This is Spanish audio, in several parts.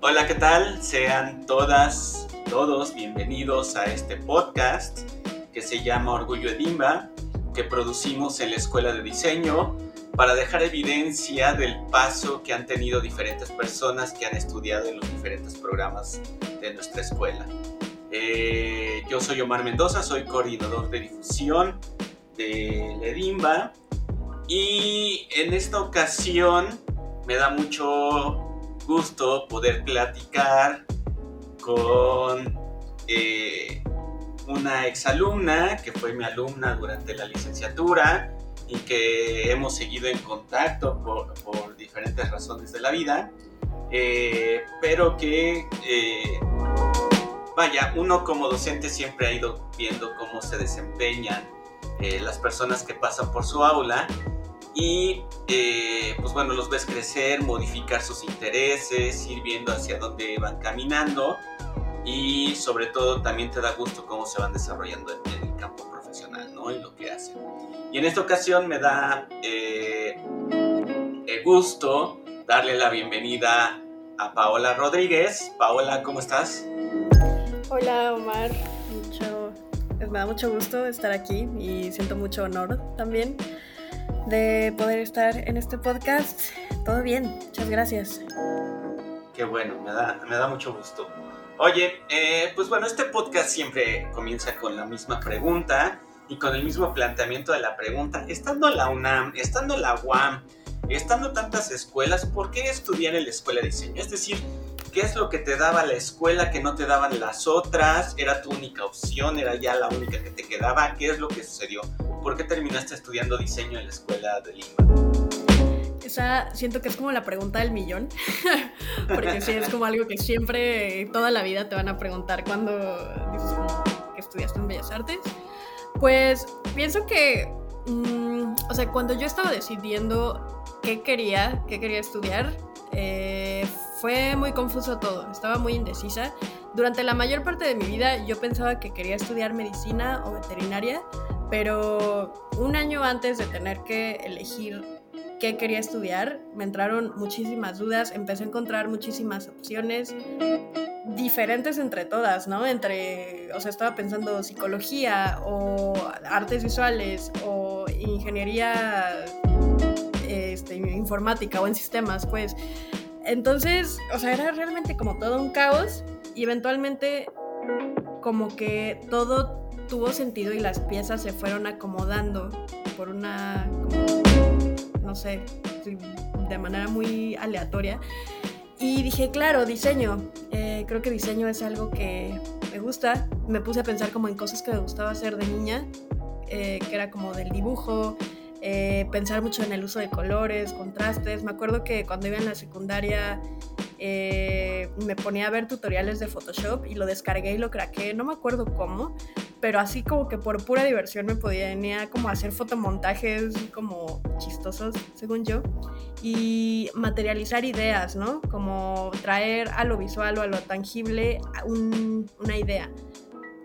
Hola, ¿qué tal? Sean todas, todos bienvenidos a este podcast que se llama Orgullo Edimba, que producimos en la Escuela de Diseño para dejar evidencia del paso que han tenido diferentes personas que han estudiado en los diferentes programas de nuestra escuela. Eh, yo soy Omar Mendoza, soy coordinador de difusión de Ledimba y en esta ocasión me da mucho gusto poder platicar con eh, una exalumna que fue mi alumna durante la licenciatura y que hemos seguido en contacto por, diferentes razones de la vida, eh, pero que, eh, vaya, uno como docente siempre ha ido viendo cómo se desempeñan las personas que pasan por su aula y pues bueno, los ves crecer, modificar sus intereses, ir viendo hacia dónde van caminando y sobre todo también te da gusto cómo se van desarrollando en, el campo profesional, ¿no? Y lo que hacen. Y en esta ocasión me da eh, gusto darle la bienvenida a Paola Rodríguez. Paola, ¿cómo estás? Hola Omar, mucho, me da mucho gusto estar aquí y siento mucho honor también de poder estar en este podcast. Todo bien, muchas gracias. Qué bueno, me da, me da mucho gusto. Oye, eh, pues bueno, este podcast siempre comienza con la misma pregunta y con el mismo planteamiento de la pregunta. Estando la UNAM, estando la UAM, estando tantas escuelas, ¿por qué estudiar en la escuela de diseño? Es decir, ¿qué es lo que te daba la escuela que no te daban las otras? ¿Era tu única opción? ¿Era ya la única que te quedaba? ¿Qué es lo que sucedió? ¿Por qué terminaste estudiando diseño en la escuela de Lima? Esa siento que es como la pregunta del millón, porque sí, es como algo que siempre, toda la vida te van a preguntar cuando dices que estudiaste en Bellas Artes. Pues pienso que, mm, o sea, cuando yo estaba decidiendo qué quería, qué quería estudiar, eh, fue muy confuso todo, estaba muy indecisa. Durante la mayor parte de mi vida yo pensaba que quería estudiar medicina o veterinaria, pero un año antes de tener que elegir qué quería estudiar, me entraron muchísimas dudas, empecé a encontrar muchísimas opciones diferentes entre todas, ¿no? Entre, o sea, estaba pensando psicología o artes visuales o ingeniería este, informática o en sistemas, pues. Entonces, o sea, era realmente como todo un caos y eventualmente como que todo tuvo sentido y las piezas se fueron acomodando por una no sé, de manera muy aleatoria. Y dije, claro, diseño. Eh, creo que diseño es algo que me gusta. Me puse a pensar como en cosas que me gustaba hacer de niña, eh, que era como del dibujo, eh, pensar mucho en el uso de colores, contrastes. Me acuerdo que cuando iba en la secundaria me ponía a ver tutoriales de Photoshop y lo descargué y lo craqué. No me acuerdo cómo, pero así como que por pura diversión me podía venir como hacer fotomontajes como chistosos, según yo, y materializar ideas, ¿no? Como traer a lo visual o a lo tangible una idea.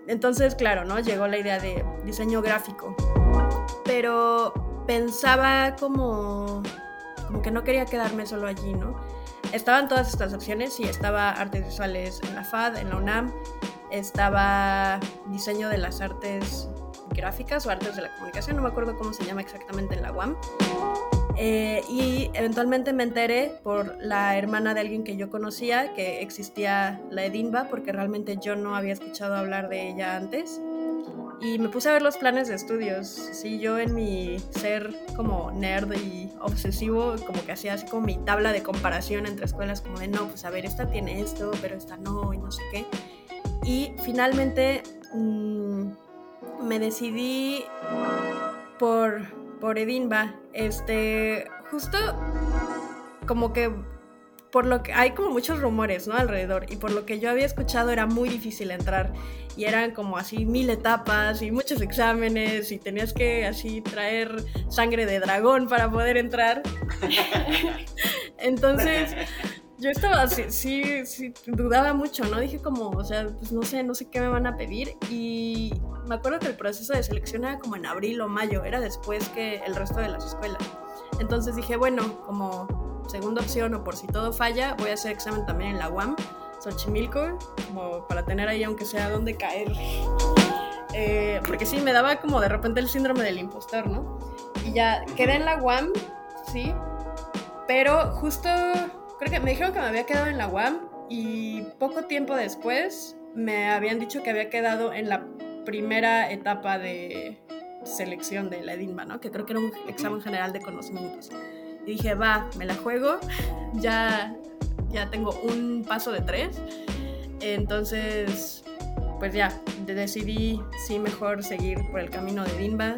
Entonces, claro, ¿no? Llegó la idea de diseño gráfico, pero pensaba como, como que no quería quedarme solo allí, ¿no? Estaban todas estas opciones y estaba artes visuales en la FAD, en la UNAM, estaba diseño de las artes gráficas o artes de la comunicación, no me acuerdo cómo se llama exactamente en la UAM. Eh, y eventualmente me enteré por la hermana de alguien que yo conocía que existía la Edinba, porque realmente yo no había escuchado hablar de ella antes. Y me puse a ver los planes de estudios. Sí, yo en mi ser como nerd y obsesivo, como que hacía así como mi tabla de comparación entre escuelas, como de no, pues a ver, esta tiene esto, pero esta no, y no sé qué. Y finalmente mm, me decidí por, por Edinba. Este, justo como que por lo que hay como muchos rumores, ¿no? Alrededor. Y por lo que yo había escuchado era muy difícil entrar. Y eran como así mil etapas y muchos exámenes y tenías que así traer sangre de dragón para poder entrar. Entonces, yo estaba sí, sí, dudaba mucho, ¿no? Dije como, o sea, pues no sé, no sé qué me van a pedir. Y me acuerdo que el proceso de selección era como en abril o mayo, era después que el resto de las escuelas. Entonces dije, bueno, como segunda opción o por si todo falla, voy a hacer examen también en la UAM, Xochimilco, como para tener ahí aunque sea donde caer. Eh, porque sí, me daba como de repente el síndrome del impostor, ¿no? Y ya quedé en la UAM, sí, pero justo creo que me dijeron que me había quedado en la UAM y poco tiempo después me habían dicho que había quedado en la primera etapa de selección de la EDINBA, ¿no? Que creo que era un examen general de conocimientos. Y dije, va, me la juego, ya, ya tengo un paso de tres. Entonces, pues ya, decidí sí mejor seguir por el camino de EDINBA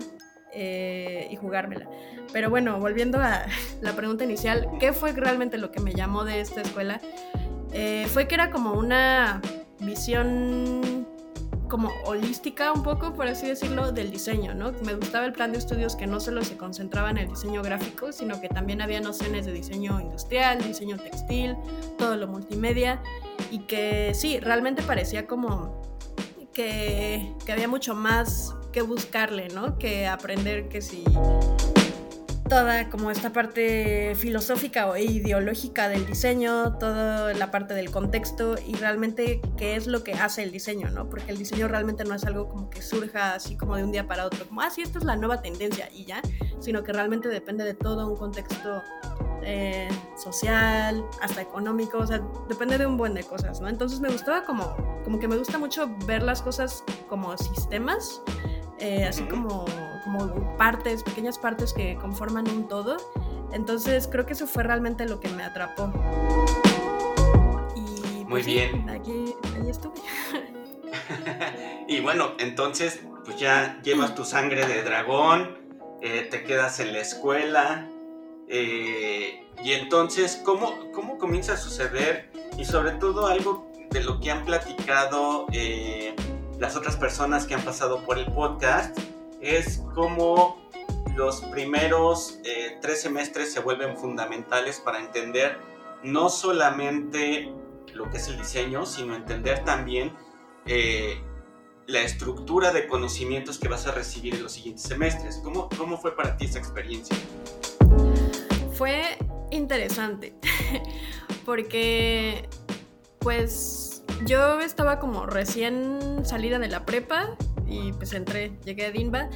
eh, y jugármela. Pero bueno, volviendo a la pregunta inicial, ¿qué fue realmente lo que me llamó de esta escuela? Eh, fue que era como una visión como holística un poco, por así decirlo, del diseño, ¿no? Me gustaba el plan de estudios que no solo se concentraba en el diseño gráfico, sino que también había nociones de diseño industrial, diseño textil, todo lo multimedia, y que sí, realmente parecía como que, que había mucho más que buscarle, ¿no? Que aprender que si toda como esta parte filosófica o ideológica del diseño, toda la parte del contexto y realmente qué es lo que hace el diseño, ¿no? Porque el diseño realmente no es algo como que surja así como de un día para otro, como, ah, sí, esta es la nueva tendencia y ya, sino que realmente depende de todo un contexto eh, social, hasta económico, o sea, depende de un buen de cosas, ¿no? Entonces me gustaba como, como que me gusta mucho ver las cosas como sistemas, eh, así como como partes, pequeñas partes que conforman un todo. Entonces creo que eso fue realmente lo que me atrapó. Y Muy pues bien. aquí, ahí estuve. y bueno, entonces pues ya llevas tu sangre de dragón, eh, te quedas en la escuela. Eh, y entonces, ¿cómo, ¿cómo comienza a suceder? Y sobre todo algo de lo que han platicado eh, las otras personas que han pasado por el podcast, es como los primeros eh, tres semestres se vuelven fundamentales para entender no solamente lo que es el diseño, sino entender también eh, la estructura de conocimientos que vas a recibir en los siguientes semestres. ¿Cómo, cómo fue para ti esa experiencia? Fue interesante, porque pues yo estaba como recién salida de la prepa y pues entré, llegué a DINBA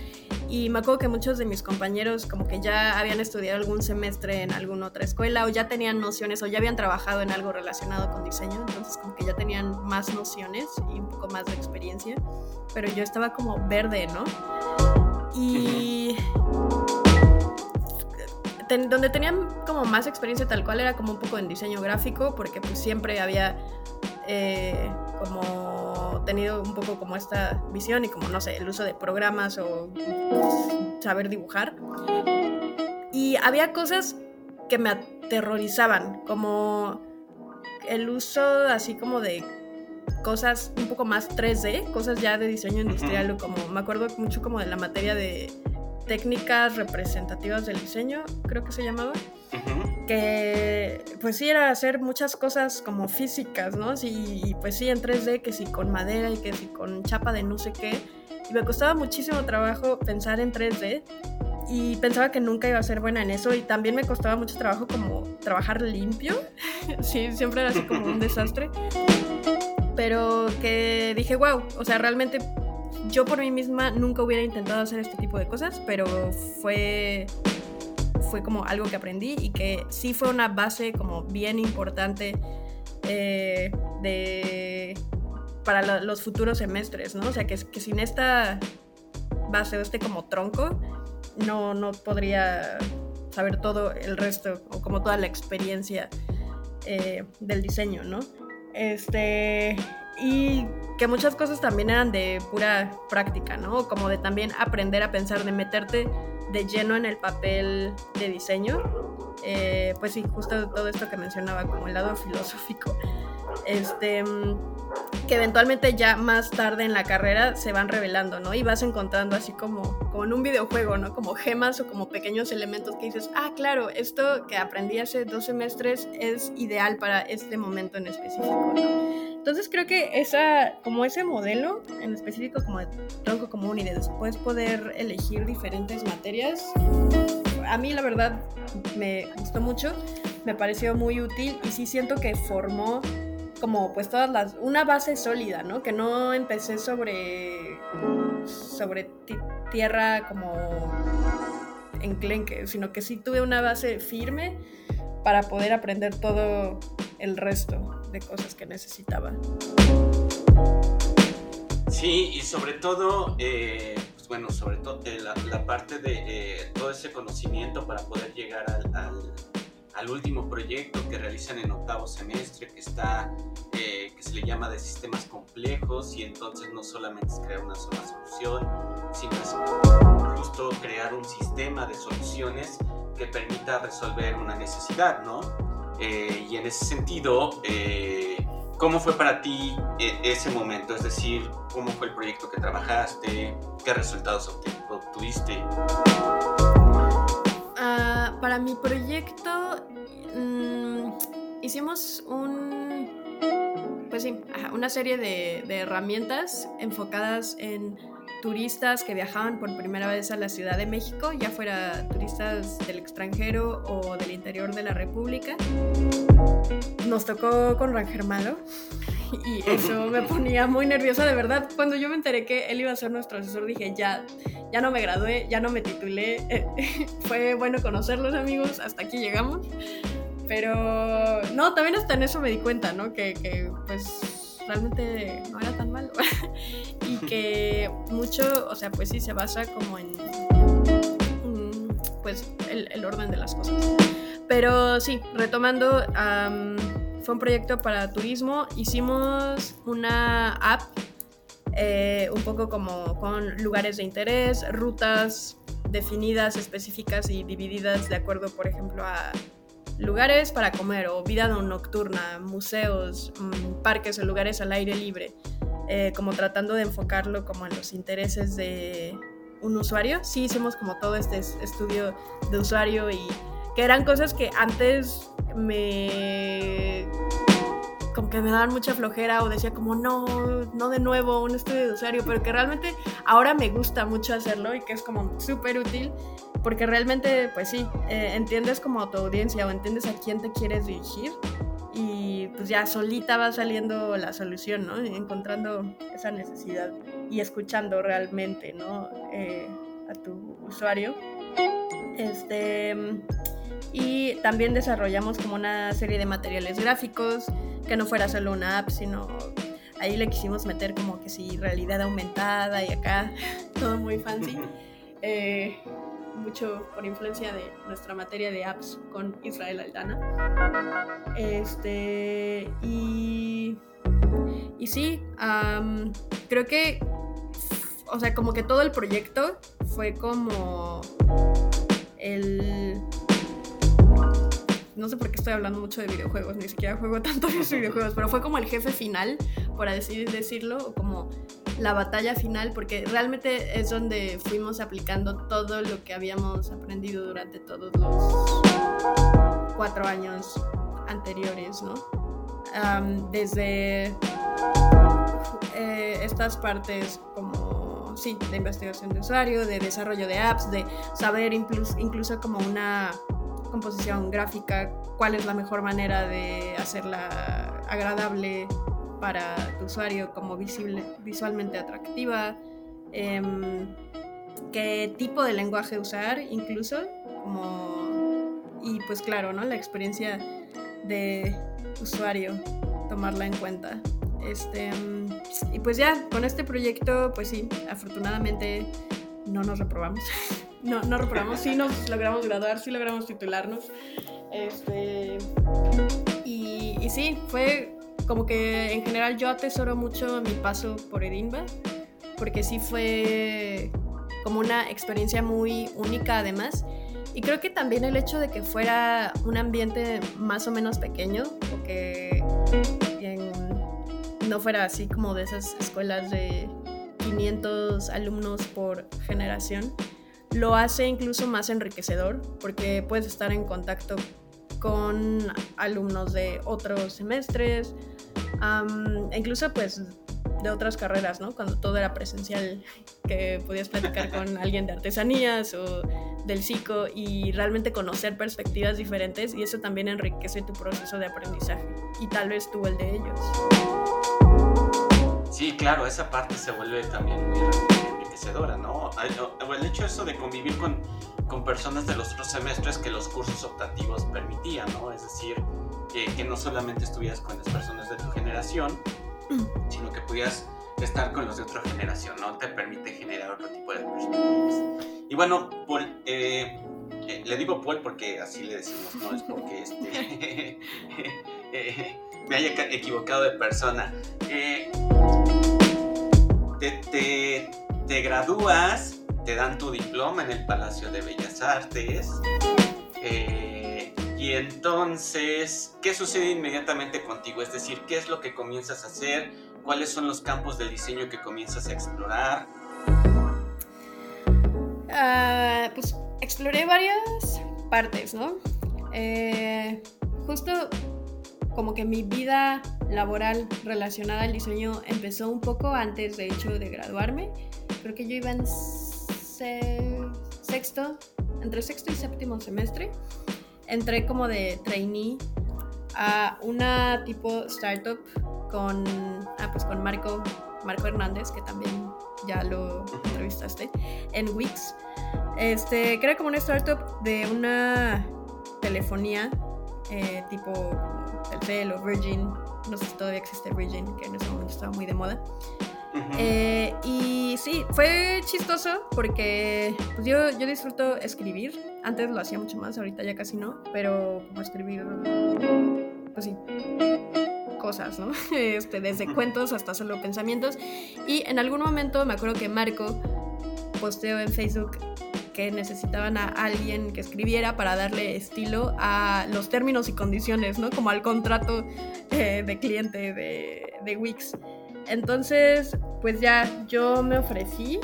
y me acuerdo que muchos de mis compañeros como que ya habían estudiado algún semestre en alguna otra escuela o ya tenían nociones o ya habían trabajado en algo relacionado con diseño, entonces como que ya tenían más nociones y un poco más de experiencia, pero yo estaba como verde, ¿no? Y donde tenían como más experiencia tal cual era como un poco en diseño gráfico, porque pues siempre había eh, como tenido un poco como esta visión y como, no sé, el uso de programas o saber dibujar. Y había cosas que me aterrorizaban, como el uso así como de cosas un poco más 3D, cosas ya de diseño industrial, o como me acuerdo mucho como de la materia de técnicas representativas del diseño, creo que se llamaba, que pues sí era hacer muchas cosas como físicas, ¿no? y pues sí en 3D, que sí con madera y que sí con chapa de no sé qué, y me costaba muchísimo trabajo pensar en 3D y pensaba que nunca iba a ser buena en eso. Y también me costaba mucho trabajo como trabajar limpio, sí, siempre era así como un desastre, pero que dije, wow, o sea, realmente yo por mí misma nunca hubiera intentado hacer este tipo de cosas, pero fue, fue como algo que aprendí y que sí fue una base como bien importante eh, de, para los futuros semestres, ¿no? O sea, que, sin esta base o este como tronco, no, no podría saber todo el resto o como toda la experiencia eh, del diseño, ¿no? Este, y que muchas cosas también eran de pura práctica, ¿no? Como de también aprender a pensar, de meterte de lleno en el papel de diseño. Eh, pues sí, justo todo esto que mencionaba, como el lado filosófico. Este, que eventualmente ya más tarde en la carrera se van revelando, ¿no? Y vas encontrando así como, como en un videojuego, ¿no? Como gemas o como pequeños elementos que dices, ah, claro, esto que aprendí hace dos semestres es ideal para este momento en específico, ¿no? Entonces creo que esa, como ese modelo en específico como de tronco común y de después poder elegir diferentes materias, a mí la verdad me gustó mucho, me pareció muy útil y sí siento que formó como pues todas las, una base sólida, ¿no? Que no empecé sobre, sobre tierra como enclenque, sino que sí tuve una base firme para poder aprender todo el resto de cosas que necesitaba. Sí, y sobre todo, eh, pues bueno, sobre todo eh, la, parte de eh, todo ese conocimiento para poder llegar al, al, último proyecto que realizan en octavo semestre, que está, que se le llama de sistemas complejos, y entonces no solamente es crear una sola solución, sino es justo crear un sistema de soluciones que permita resolver una necesidad, ¿no? Y en ese sentido, ¿Cómo fue para ti e, ese momento? Es decir, ¿cómo fue el proyecto que trabajaste? ¿Qué resultados obtuviste? Ah, para mi proyecto mm, hicimos un, pues sí, una serie de herramientas enfocadas en turistas que viajaban por primera vez a la Ciudad de México, ya fuera turistas del extranjero o del interior de la República. Nos tocó con Ranger Malo y eso me ponía muy nerviosa, de verdad. Cuando yo me enteré que él iba a ser nuestro asesor, dije, ya, ya no me gradué, ya no me titulé. Fue bueno conocerlos amigos, hasta aquí llegamos. Pero no, también hasta en eso me di cuenta, ¿no? Que, que pues realmente no era tan malo. y que mucho, o sea, pues sí se basa como en pues el, orden de las cosas. Pero sí, retomando, fue un proyecto para turismo. Hicimos una app eh, un poco como con lugares de interés, rutas definidas, específicas y divididas de acuerdo, por ejemplo, a lugares para comer o vida nocturna, museos, mm, parques o lugares al aire libre, eh, como tratando de enfocarlo como en los intereses de un usuario. Sí hicimos como todo este estudio de usuario y que eran cosas que antes me como que me daban mucha flojera o decía como no, no de nuevo un estudio de usuario, pero que realmente ahora me gusta mucho hacerlo y que es como súper útil porque realmente, pues sí, eh, entiendes como tu audiencia o entiendes a quién te quieres dirigir y pues ya solita va saliendo la solución, ¿no? Encontrando esa necesidad y escuchando realmente, ¿no? Eh, a tu usuario. Este, y también desarrollamos como una serie de materiales gráficos, que no fuera solo una app, sino ahí le quisimos meter como que sí, realidad aumentada y acá todo muy fancy. Eh, mucho por influencia de nuestra materia de apps con Israel Aldana. Este, y, y sí, creo que, o sea, como que todo el proyecto fue como el no sé por qué estoy hablando mucho de videojuegos, ni siquiera juego tanto videojuegos, pero fue como el jefe final, por así decirlo, como la batalla final, porque realmente es donde fuimos aplicando todo lo que habíamos aprendido durante todos los cuatro años anteriores, ¿no? desde eh, estas partes como, sí, de investigación de usuario, de desarrollo de apps, de saber incluso, incluso como una composición gráfica, cuál es la mejor manera de hacerla agradable para tu usuario, como visible, visualmente atractiva, em, qué tipo de lenguaje usar incluso, y pues claro, ¿no? La experiencia de usuario, tomarla en cuenta. Este, y pues ya, con este proyecto, pues sí, afortunadamente no nos reprobamos. no, no reprobamos, sí nos logramos graduar, sí logramos titularnos. Este, y, y sí, fue como que en general yo atesoro mucho mi paso por Edinburgh, porque sí fue como una experiencia muy única además. Y creo que también el hecho de que fuera un ambiente más o menos pequeño, o que no fuera así como de esas escuelas de 500 alumnos por generación, lo hace incluso más enriquecedor porque puedes estar en contacto con alumnos de otros semestres, incluso pues de otras carreras, ¿no? Cuando todo era presencial, que podías platicar con alguien de artesanías o del psico y realmente conocer perspectivas diferentes y eso también enriquece tu proceso de aprendizaje y tal vez tú el de ellos. Sí, claro, esa parte se vuelve también muy enriquecedora, ¿no? El hecho eso de convivir con, con personas de los otros semestres que los cursos optativos permitían, ¿no? Es decir, que, que no solamente estuvieras con las personas de tu generación, sino que pudieras estar con los de otra generación, ¿no? Te permite generar otro tipo de perspectivas. Y bueno, Paul, eh, eh, le digo Paul porque así le decimos, no es porque este, eh, me haya equivocado de persona. Te, te, te, gradúas, te dan tu diploma en el Palacio de Bellas Artes. y entonces, ¿qué sucede inmediatamente contigo? Es decir, ¿qué es lo que comienzas a hacer? ¿Cuáles son los campos de diseño que comienzas a explorar? Uh, pues exploré varias partes, ¿no? Eh, justo como que mi vida laboral relacionada al diseño empezó un poco antes, de hecho, de graduarme. Creo que yo iba en sexto, entre sexto y séptimo semestre. Entré como de trainee a una tipo startup con, ah, pues con Marco, Marco Hernández, que también ya lo entrevistaste, en Wix. Este, que era como una startup de una telefonía eh, tipo Telcel o Virgin, no sé si todavía existe Virgin, que en ese momento estaba muy de moda. Eh, y sí, fue chistoso porque pues yo, yo disfruto escribir. Antes lo hacía mucho más, ahorita ya casi no, pero como escribir, pues sí, cosas, ¿no? Este, desde cuentos hasta solo pensamientos. Y en algún momento me acuerdo que Marco posteó en Facebook que necesitaban a alguien que escribiera para darle estilo a los términos y condiciones, ¿no? Como al contrato eh, de cliente de, de Wix. Entonces, pues ya yo me ofrecí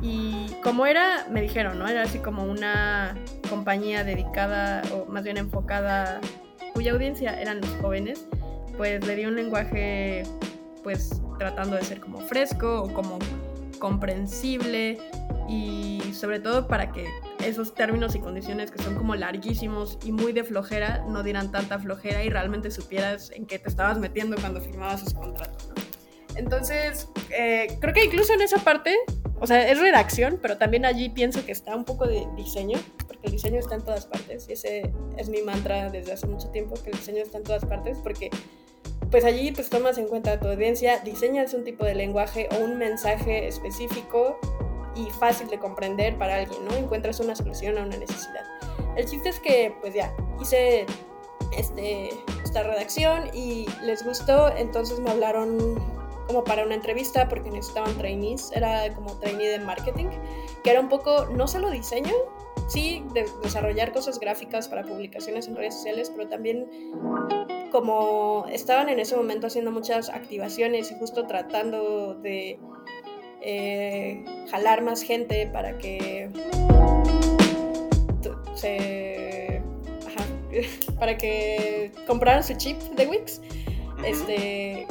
y como era, me dijeron, ¿no? Era así como una compañía dedicada o más bien enfocada, cuya audiencia eran los jóvenes pues le di un lenguaje pues tratando de ser como fresco o como comprensible y sobre todo para que esos términos y condiciones que son como larguísimos y muy de flojera no dieran tanta flojera y realmente supieras en qué te estabas metiendo cuando firmabas ese contrato. Entonces, eh, creo que incluso en esa parte, o sea, es redacción, pero también allí pienso que está un poco de diseño, porque el diseño está en todas partes y ese es mi mantra desde hace mucho tiempo, que el diseño está en todas partes, porque pues allí pues tomas en cuenta tu audiencia, diseñas un tipo de lenguaje o un mensaje específico y fácil de comprender para alguien, ¿no? Encuentras una solución a una necesidad. El chiste es que pues ya hice este, esta redacción y les gustó, entonces me hablaron como para una entrevista porque necesitaban trainees, era como trainee de marketing, que era un poco no solo diseño, sí, de desarrollar cosas gráficas para publicaciones en redes sociales, pero también como estaban en ese momento haciendo muchas activaciones y justo tratando de eh, jalar más gente para que se para que compraran su chip de Wix este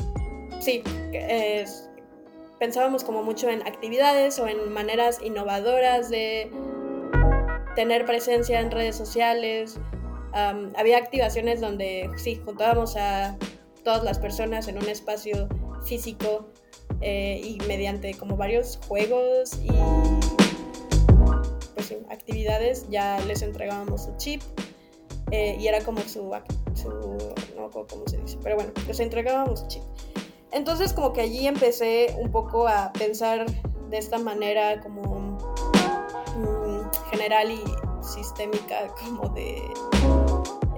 sí pensábamos como mucho en actividades o en maneras innovadoras de tener presencia en redes sociales había activaciones donde sí, juntábamos a todas las personas en un espacio físico eh, y mediante como varios juegos y pues, actividades ya les entregábamos su chip eh, y era como su, su no cómo se dice, pero bueno, les entregábamos su chip. Entonces como que allí empecé un poco a pensar de esta manera como mm, general y sistémica como de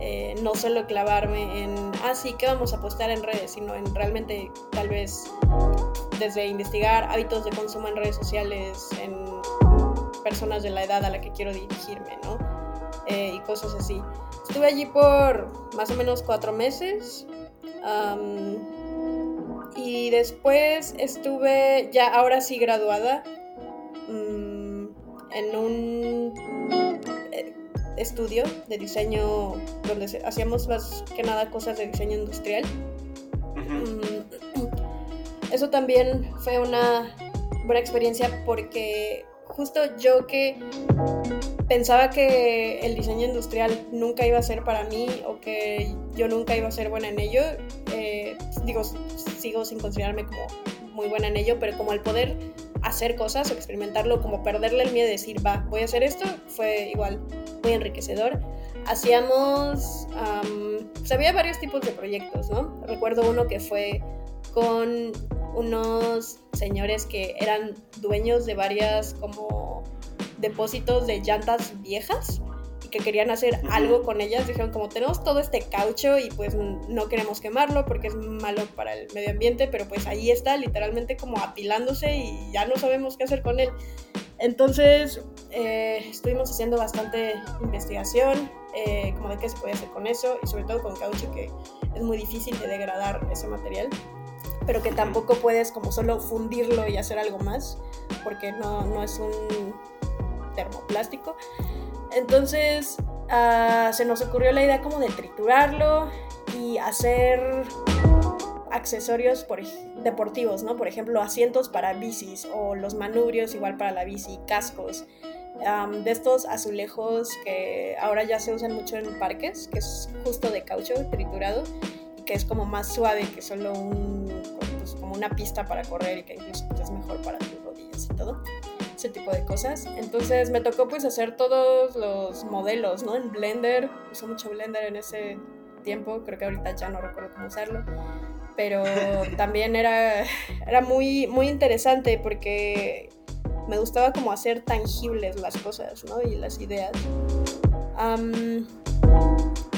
eh, no solo clavarme en, ah, sí, ¿qué vamos a postar en redes? Sino en realmente tal vez desde investigar hábitos de consumo en redes sociales, en personas de la edad a la que quiero dirigirme, ¿no? Eh, y cosas así. Estuve allí por más o menos cuatro meses. Y después estuve ya ahora sí graduada mm, en un estudio de diseño donde hacíamos más que nada cosas de diseño industrial. Mm, eso también fue una buena experiencia porque justo yo que pensaba que el diseño industrial nunca iba a ser para mí o que yo nunca iba a ser buena en ello, eh, digo, sigo sin considerarme como muy buena en ello, pero como el poder hacer cosas experimentarlo, como perderle el miedo de decir, va, voy a hacer esto, fue igual muy enriquecedor. Hacíamos, pues había varios tipos de proyectos, ¿no? Recuerdo uno que fue con unos señores que eran dueños de varias como depósitos de llantas viejas y que querían hacer algo con ellas. Dijeron como tenemos todo este caucho y pues no queremos quemarlo porque es malo para el medio ambiente, pero pues ahí está literalmente como apilándose y ya no sabemos qué hacer con él. Entonces eh, estuvimos haciendo bastante investigación, eh, como de qué se puede hacer con eso y sobre todo con caucho que es muy difícil de degradar ese material pero que tampoco puedes como solo fundirlo y hacer algo más, porque no, no es un termoplástico. Entonces uh, se nos ocurrió la idea como de triturarlo y hacer accesorios por, deportivos, ¿no? Por ejemplo, asientos para bicis o los manubrios igual para la bici, cascos. Um, de estos azulejos que ahora ya se usan mucho en parques, que es justo de caucho triturado que es como más suave que solo un, pues, como una pista para correr y que incluso es mejor para tus rodillas y todo ese tipo de cosas. Entonces me tocó pues hacer todos los modelos no en Blender usé mucho Blender en ese tiempo creo que ahorita ya no recuerdo cómo usarlo pero también era era muy muy interesante porque me gustaba como hacer tangibles las cosas no y las ideas.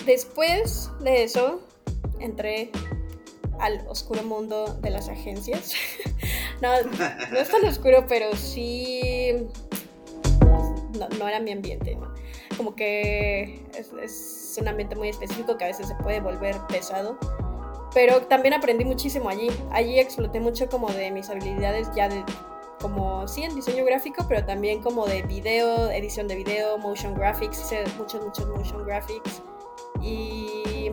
Después de eso entré al oscuro mundo de las agencias. no, no es tan oscuro, pero sí... No, era mi ambiente, Como que es, un ambiente muy específico que a veces se puede volver pesado. Pero también aprendí muchísimo allí. Allí exploté mucho como de mis habilidades ya de como sí en diseño gráfico, pero también como de video, edición de video, motion graphics, hice muchos, muchos motion graphics. Y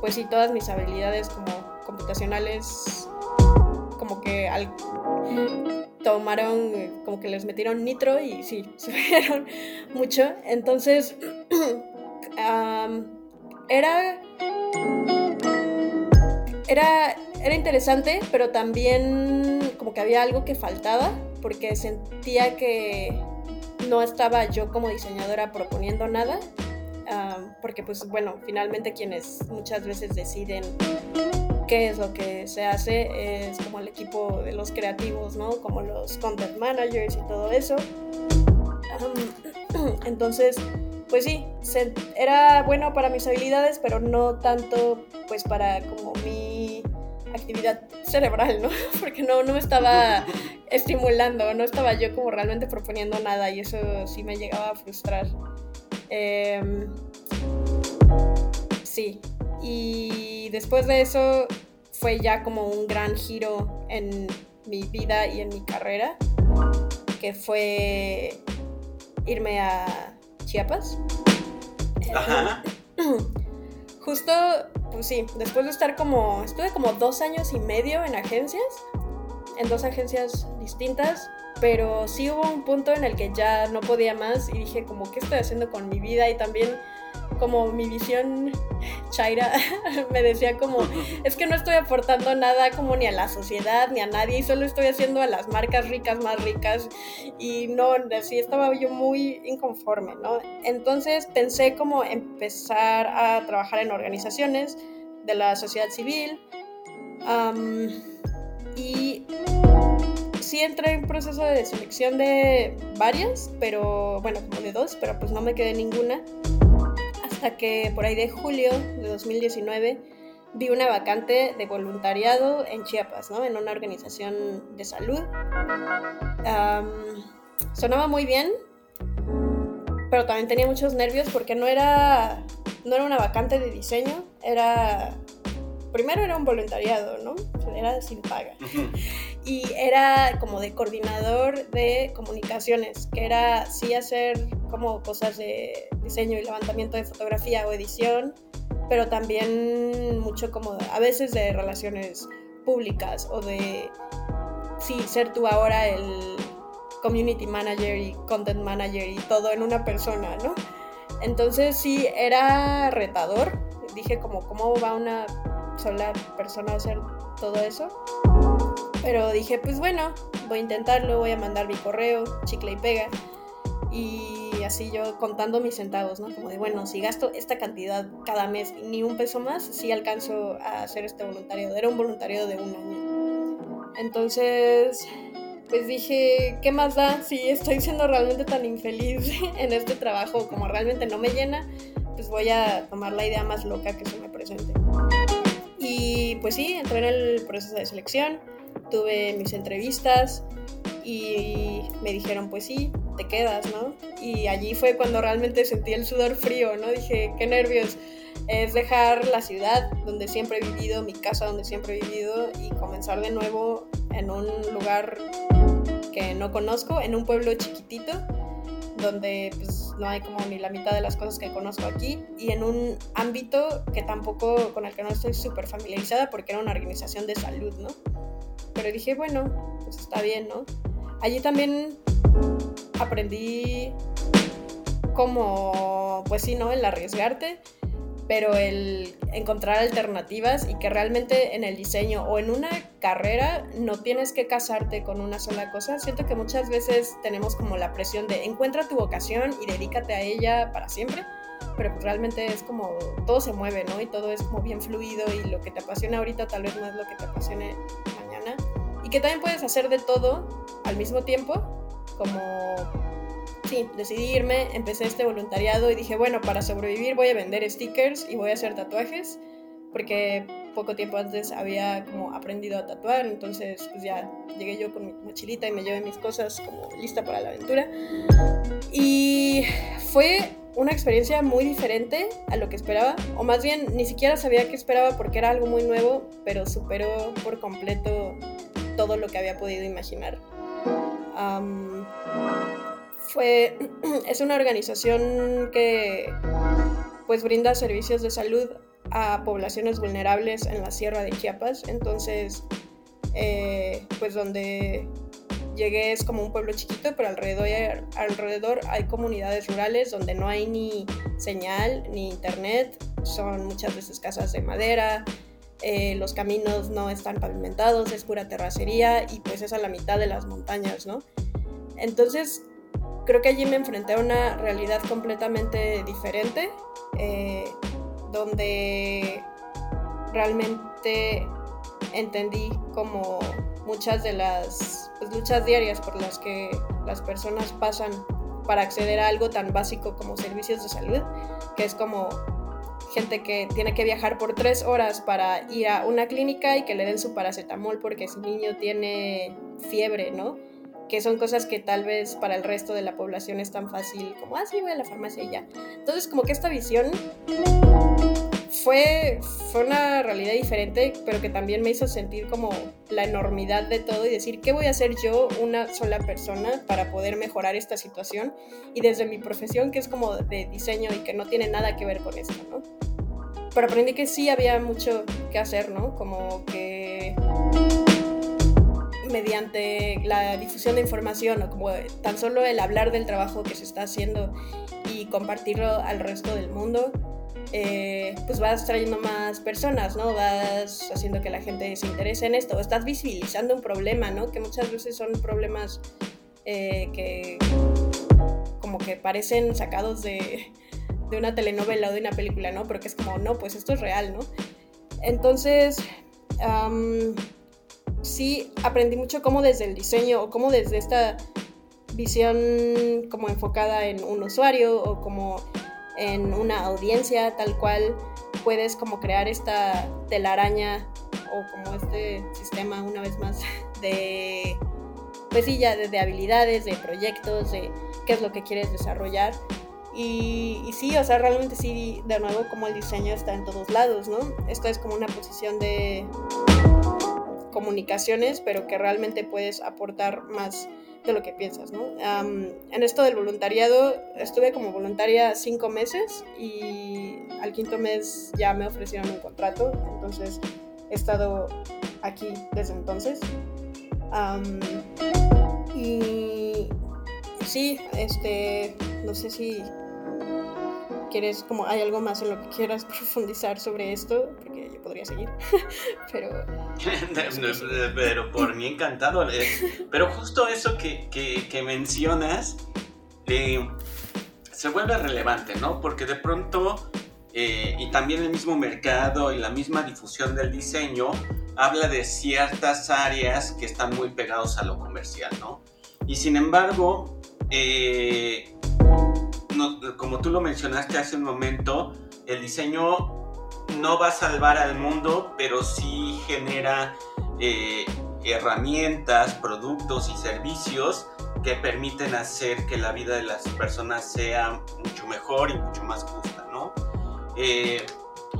pues sí, todas mis habilidades como computacionales, como que tomaron, como que les metieron nitro y sí, subieron mucho. Entonces, era, era, era interesante, pero también como que había algo que faltaba, porque sentía que no estaba yo como diseñadora proponiendo nada porque pues bueno, finalmente quienes muchas veces deciden qué es lo que se hace es como el equipo de los creativos, ¿no? Como los content managers y todo eso. entonces, pues sí, era bueno para mis habilidades, pero no tanto pues para como mi actividad cerebral, ¿no? Porque no, no me estaba estimulando, no estaba yo como realmente proponiendo nada y eso sí me llegaba a frustrar. Em, sí, y después de eso fue ya como un gran giro en mi vida y en mi carrera, que fue irme a Chiapas. Ajá. Justo, pues sí, después de estar como, estuve como dos años y medio en agencias, en dos agencias distintas, pero sí hubo un punto en el que ya no podía más y dije como, ¿qué estoy haciendo con mi vida? Y también como mi visión chaira me decía como, es que no estoy aportando nada como ni a la sociedad ni a nadie y solo estoy haciendo a las marcas ricas más ricas y no, así estaba yo muy inconforme, ¿no? Entonces pensé como empezar a trabajar en organizaciones de la sociedad civil y sí entré en proceso de selección de varias, pero bueno, como de dos, pero pues no me quedé ninguna. Hasta que por ahí de julio de 2019 vi una vacante de voluntariado en Chiapas, ¿no? En una organización de salud. sonaba muy bien, pero también tenía muchos nervios porque no era, no era una vacante de diseño, era primero era un voluntariado, ¿no? Era sin paga. Y era como de coordinador de comunicaciones, que era sí hacer como cosas de diseño y levantamiento de fotografía o edición, pero también mucho como a veces de relaciones públicas o de, sí, ser tú ahora el community manager y content manager y todo en una persona, ¿no? Entonces sí, era retador. Dije como, ¿cómo va una sola persona hacer todo eso? Pero dije, pues bueno, voy a intentarlo, voy a mandar mi correo, chicle y pega. Y así yo contando mis centavos, ¿no? Como de, bueno, si gasto esta cantidad cada mes ni un peso más, sí alcanzo a hacer este voluntariado. Era un voluntariado de un año. Entonces, pues dije, ¿qué más da? Si estoy siendo realmente tan infeliz en este trabajo como realmente no me llena, pues voy a tomar la idea más loca que se me presente. Y pues sí, entré en el proceso de selección, tuve mis entrevistas y me dijeron, pues sí, te quedas, ¿no? Y allí fue cuando realmente sentí el sudor frío, ¿no? Dije, qué nervios. Es dejar la ciudad donde siempre he vivido, mi casa donde siempre he vivido y comenzar de nuevo en un lugar que no conozco, en un pueblo chiquitito, donde pues no hay como ni la mitad de las cosas que conozco aquí y en un ámbito que tampoco con el que no estoy súper familiarizada porque era una organización de salud, ¿no? Pero dije, bueno, pues está bien, ¿no? Allí también aprendí como, pues sí, ¿no? El arriesgarte pero el encontrar alternativas y que realmente en el diseño o en una carrera no tienes que casarte con una sola cosa. Siento que muchas veces tenemos como la presión de encuentra tu vocación y dedícate a ella para siempre, pero pues realmente es como todo se mueve, ¿no? Y todo es como bien fluido y lo que te apasiona ahorita tal vez no es lo que te apasione mañana. Y que también puedes hacer de todo al mismo tiempo, como sí, decidí irme, empecé este voluntariado y dije, bueno, para sobrevivir voy a vender stickers y voy a hacer tatuajes, porque poco tiempo antes había como aprendido a tatuar, entonces pues ya llegué yo con mi mochilita y me llevé mis cosas como lista para la aventura. Y fue una experiencia muy diferente a lo que esperaba, o más bien ni siquiera sabía qué esperaba porque era algo muy nuevo, pero superó por completo todo lo que había podido imaginar. Fue, es una organización que pues brinda servicios de salud a poblaciones vulnerables en la sierra de Chiapas. Entonces, eh, pues donde llegué es como un pueblo chiquito, pero alrededor, alrededor hay comunidades rurales donde no hay ni señal ni internet. Son muchas veces casas de madera, eh, los caminos no están pavimentados, es pura terracería y pues es a la mitad de las montañas, ¿no? Entonces creo que allí me enfrenté a una realidad completamente diferente, eh, donde realmente entendí como muchas de las pues, luchas diarias por las que las personas pasan para acceder a algo tan básico como servicios de salud, que es como gente que tiene que viajar por tres horas para ir a una clínica y que le den su paracetamol porque su niño tiene fiebre, ¿no? Que son cosas que tal vez para el resto de la población es tan fácil como, ah, sí, voy a la farmacia y ya. Entonces, como que esta visión fue, fue una realidad diferente, pero que también me hizo sentir como la enormidad de todo y decir, ¿qué voy a hacer yo, una sola persona, para poder mejorar esta situación? Y desde mi profesión, que es como de diseño y que no tiene nada que ver con esto, ¿no? Pero aprendí que sí había mucho que hacer, ¿no? Como que mediante la difusión de información o como tan solo el hablar del trabajo que se está haciendo y compartirlo al resto del mundo, eh, pues vas trayendo más personas, ¿no? Vas haciendo que la gente se interese en esto, estás visibilizando un problema, ¿no? Que muchas veces son problemas eh, que como que parecen sacados de, de una telenovela o de una película, ¿no? Pero que es como, no, pues esto es real, ¿no? Entonces, sí aprendí mucho cómo desde el diseño o cómo desde esta visión como enfocada en un usuario o como en una audiencia tal cual puedes como crear esta telaraña o como este sistema una vez más de pues sí ya de, habilidades de proyectos de qué es lo que quieres desarrollar y, sí, o sea, realmente sí, de nuevo, como el diseño está en todos lados, ¿no? Esto es como una posición de, comunicaciones, pero que realmente puedes aportar más de lo que piensas, ¿no? en esto del voluntariado, estuve como voluntaria cinco meses y al quinto mes ya me ofrecieron un contrato, entonces he estado aquí desde entonces. y sí, este, no sé si quieres, como hay algo más en lo que quieras profundizar sobre esto, porque yo podría seguir, pero... pero por mí encantado. Eh, pero justo eso que, que, mencionas eh, se vuelve relevante, ¿no? Porque de pronto, eh, y también el mismo mercado y la misma difusión del diseño, habla de ciertas áreas que están muy pegados a lo comercial, ¿no? Y sin embargo, como tú lo mencionaste hace un momento, el diseño no va a salvar al mundo, pero sí genera eh, herramientas, productos y servicios que permiten hacer que la vida de las personas sea mucho mejor y mucho más justa, ¿no? Eh,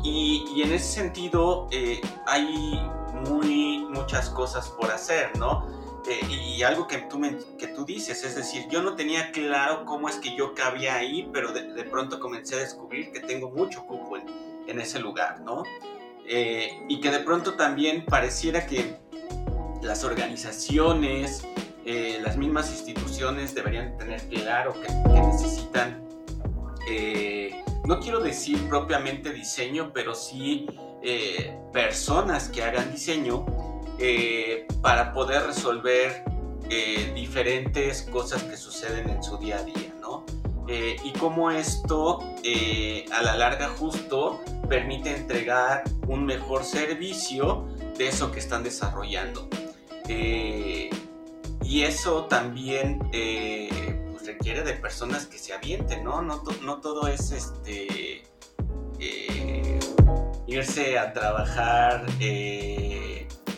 y, en ese sentido eh, hay muy, muchas cosas por hacer, ¿no? Eh, y algo que tú, que tú dices, es decir, yo no tenía claro cómo es que yo cabía ahí, pero de, pronto comencé a descubrir que tengo mucho cupo en, ese lugar, ¿no? Eh, y que de pronto también pareciera que las organizaciones, eh, las mismas instituciones deberían tener claro que, que necesitan, no quiero decir propiamente diseño, pero sí personas que hagan diseño eh, para poder resolver eh, diferentes cosas que suceden en su día a día, ¿no? Eh, y cómo esto a la larga justo permite entregar un mejor servicio de eso que están desarrollando. y eso también pues, requiere de personas que se avienten, ¿no? No, todo es este irse a trabajar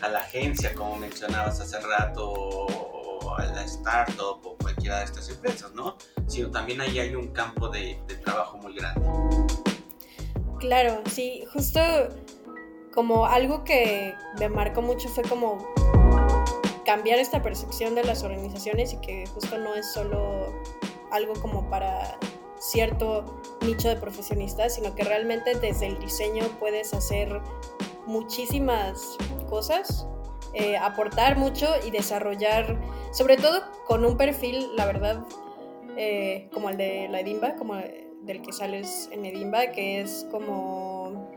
a la agencia, como mencionabas hace rato, o a la startup o cualquiera de estas empresas, ¿no? Sino también ahí hay un campo de, trabajo muy grande. Claro, sí, justo como algo que me marcó mucho fue como cambiar esta percepción de las organizaciones y que justo no es solo algo como para cierto nicho de profesionistas, sino que realmente desde el diseño puedes hacer muchísimas cosas, eh, aportar mucho y desarrollar, sobre todo con un perfil, la verdad, eh, como el de la Edimba, como del que sales en Edimba, que es como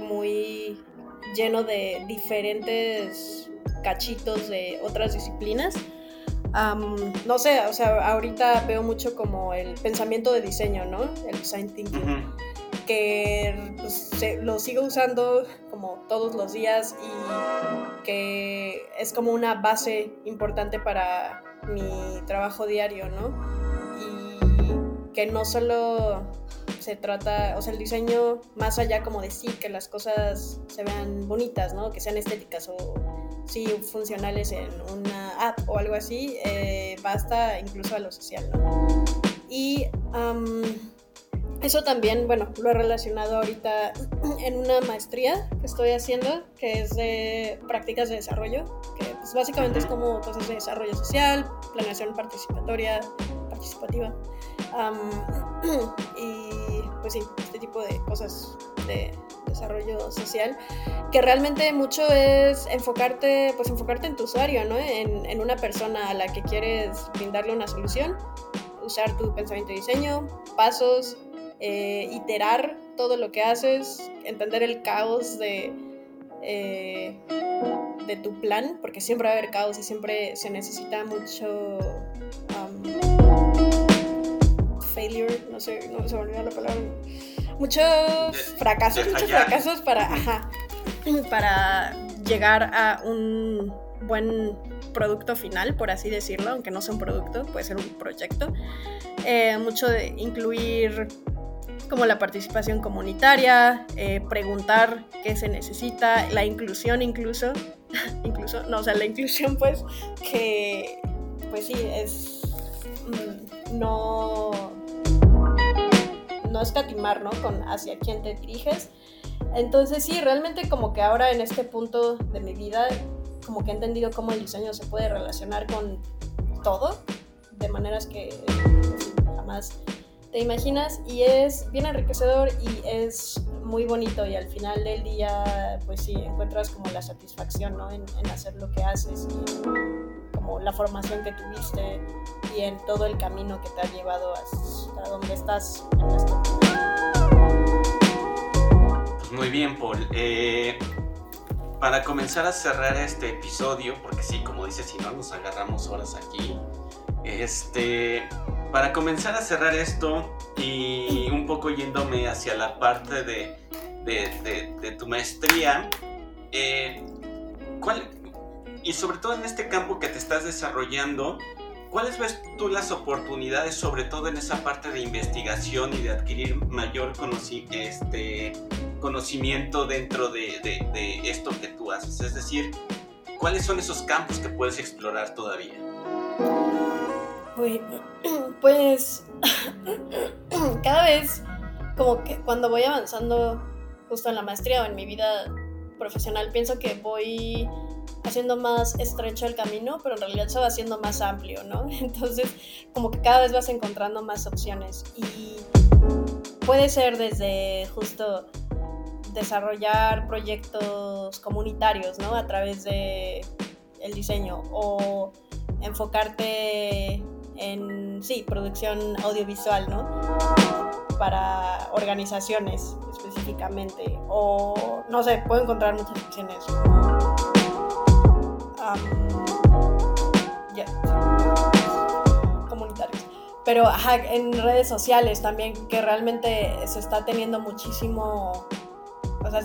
muy lleno de diferentes cachitos de otras disciplinas. no sé, o sea, ahorita veo mucho como el pensamiento de diseño, ¿no? El design thinking que pues, lo sigo usando como todos los días y que es como una base importante para mi trabajo diario, ¿no? Y que no solo se trata, o sea, el diseño más allá como de sí, que las cosas se vean bonitas, ¿no? Que sean estéticas o sí funcionales en una app o algo así, eh, basta incluso a lo social, ¿no? Y eso también, bueno, lo he relacionado ahorita en una maestría que estoy haciendo, que es de prácticas de desarrollo, que pues básicamente es como cosas de desarrollo social, planeación participatoria, participativa. y pues sí, este tipo de cosas de desarrollo social, que realmente mucho es enfocarte, pues enfocarte en tu usuario, ¿no? En, en una persona a la que quieres brindarle una solución, usar tu pensamiento y diseño, pasos, eh, iterar todo lo que haces, entender el caos de, eh, de tu plan, porque siempre va a haber caos y siempre se necesita mucho um, failure, no sé, no se me olvidó la palabra, muchos fracasos, muchos fracasos para, para llegar a un buen producto final, por así decirlo, aunque no sea un producto, puede ser un proyecto. Eh, mucho de incluir como la participación comunitaria, eh, preguntar qué se necesita, la inclusión incluso, incluso, no, o sea, la inclusión pues que, pues sí, es mm, no, no escatimar, ¿no? Con hacia quién te diriges. Entonces sí, realmente como que ahora en este punto de mi vida, como que he entendido cómo el diseño se puede relacionar con todo, de maneras que pues, jamás te imaginas y es bien enriquecedor y es muy bonito y al final del día pues sí encuentras como la satisfacción ¿no? en, hacer lo que haces y como la formación que tuviste y en todo el camino que te ha llevado hasta donde estás en este muy bien Paul eh, para comenzar a cerrar este episodio porque sí como dices si no nos agarramos horas aquí este para comenzar a cerrar esto y un poco yéndome hacia la parte de, tu maestría, eh, y sobre todo en este campo que te estás desarrollando, ¿cuáles ves tú las oportunidades, sobre todo en esa parte de investigación y de adquirir mayor este, conocimiento dentro de, de esto que tú haces? Es decir, ¿cuáles son esos campos que puedes explorar todavía? pues cada vez como que cuando voy avanzando justo en la maestría o en mi vida profesional pienso que voy haciendo más estrecho el camino, pero en realidad se va haciendo más amplio, ¿no? Entonces, como que cada vez vas encontrando más opciones y puede ser desde justo desarrollar proyectos comunitarios, ¿no? A través de el diseño o enfocarte en, sí, producción audiovisual, ¿no? Para organizaciones específicamente. O, no sé, puedo encontrar muchas opciones. comunitarios. Pero ajá, en redes sociales también, que realmente se está teniendo muchísimo, o sea,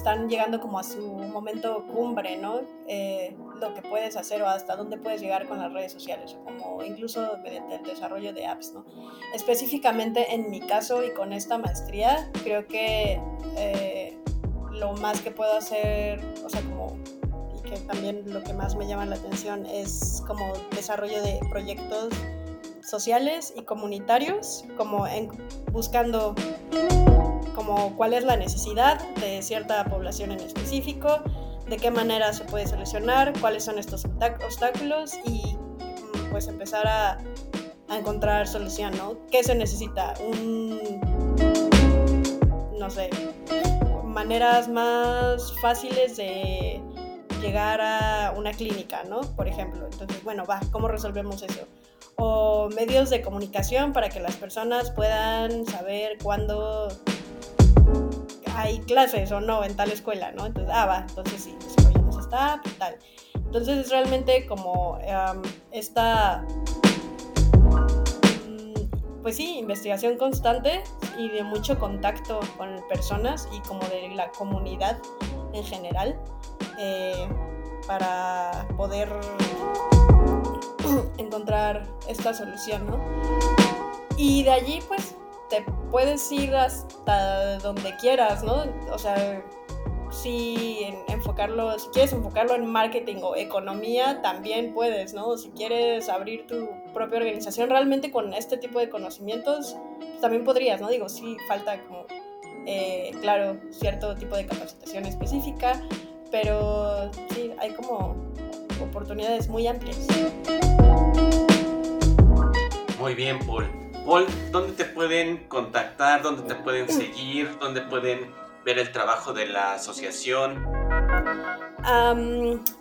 están llegando como a su momento cumbre, ¿no? Eh, lo que puedes hacer o hasta dónde puedes llegar con las redes sociales, como incluso mediante el desarrollo de apps, ¿no? Específicamente en mi caso y con esta maestría, creo que eh, lo más que puedo hacer, o sea, como y que también lo que más me llama la atención es como desarrollo de proyectos sociales y comunitarios, como en, buscando como cuál es la necesidad de cierta población en específico, de qué manera se puede solucionar, cuáles son estos obstáculos y mm, pues empezar a, encontrar solución, ¿no? ¿Qué se necesita? Un, no sé, maneras más fáciles de llegar a una clínica, ¿no? Por ejemplo. Entonces, bueno, va, ¿cómo resolvemos eso? O medios de comunicación para que las personas puedan saber cuándo hay clases o no en tal escuela, ¿no? Entonces, ah, va, entonces sí, esta app y tal. Entonces es realmente como esta, mm, pues sí, investigación constante y de mucho contacto con personas y como de la comunidad en general eh, para poder encontrar esta solución, ¿no? Y de allí pues te puedes ir hasta donde quieras, ¿no? O sea, si enfocarlo, si quieres enfocarlo en marketing o economía, también puedes, ¿no? Si quieres abrir tu propia organización realmente con este tipo de conocimientos, también podrías, ¿no? Digo, sí falta eh, claro, cierto tipo de capacitación específica, pero sí, hay como oportunidades muy amplias. Muy bien, Paul. Paul, ¿dónde te pueden contactar? ¿Dónde te pueden seguir? ¿Dónde pueden ver el trabajo de la asociación?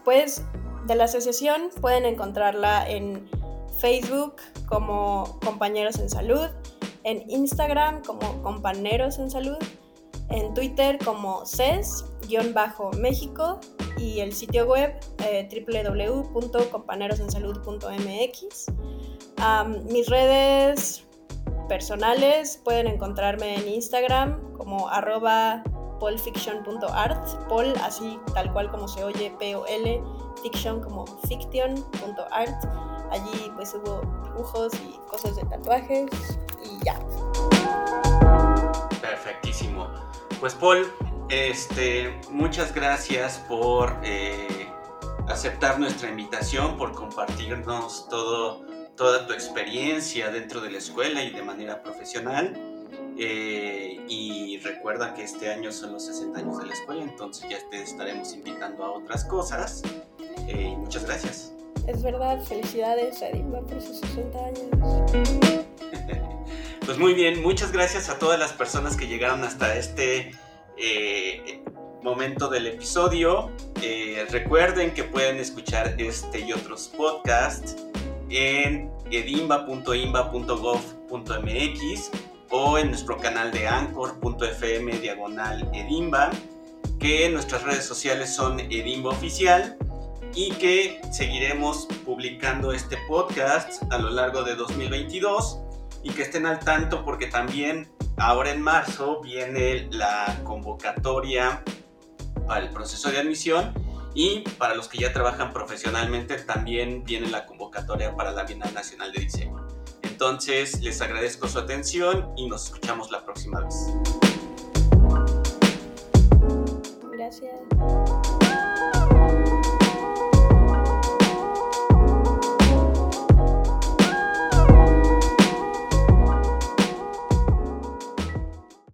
pues de la asociación pueden encontrarla en Facebook como Compañeros en Salud, en Instagram como Compañeros en Salud, en Twitter como CES-México y el sitio web eh, www.compañerosensalud.mx. mis redes personales pueden encontrarme en Instagram como arroba polfiction.art, pol así tal cual como se oye, P-O-L, fiction como fiction.art. Allí pues hubo dibujos y cosas de tatuajes y ya. Perfectísimo. Pues Paul, este, muchas gracias por eh, aceptar nuestra invitación, por compartirnos todo toda tu experiencia dentro de la escuela y de manera profesional. Eh, y recuerda que este año son los 60 años de la escuela, entonces ya te estaremos invitando a otras cosas. Eh, muchas gracias. Es verdad, felicidades a Edimba por sus 60 años. Pues muy bien, muchas gracias a todas las personas que llegaron hasta este eh, momento del episodio. Eh, recuerden que pueden escuchar este y otros podcasts en edimba.imba.gov.mx o en nuestro canal de anchor.fm diagonal edimba, que nuestras redes sociales son edimba oficial y que seguiremos publicando este podcast a lo largo de 2022 y que estén al tanto porque también ahora en marzo viene la convocatoria para el proceso de admisión y para los que ya trabajan profesionalmente también viene la convocatoria para la Bienal Nacional de Diseño. Entonces les agradezco su atención y nos escuchamos la próxima vez. Gracias.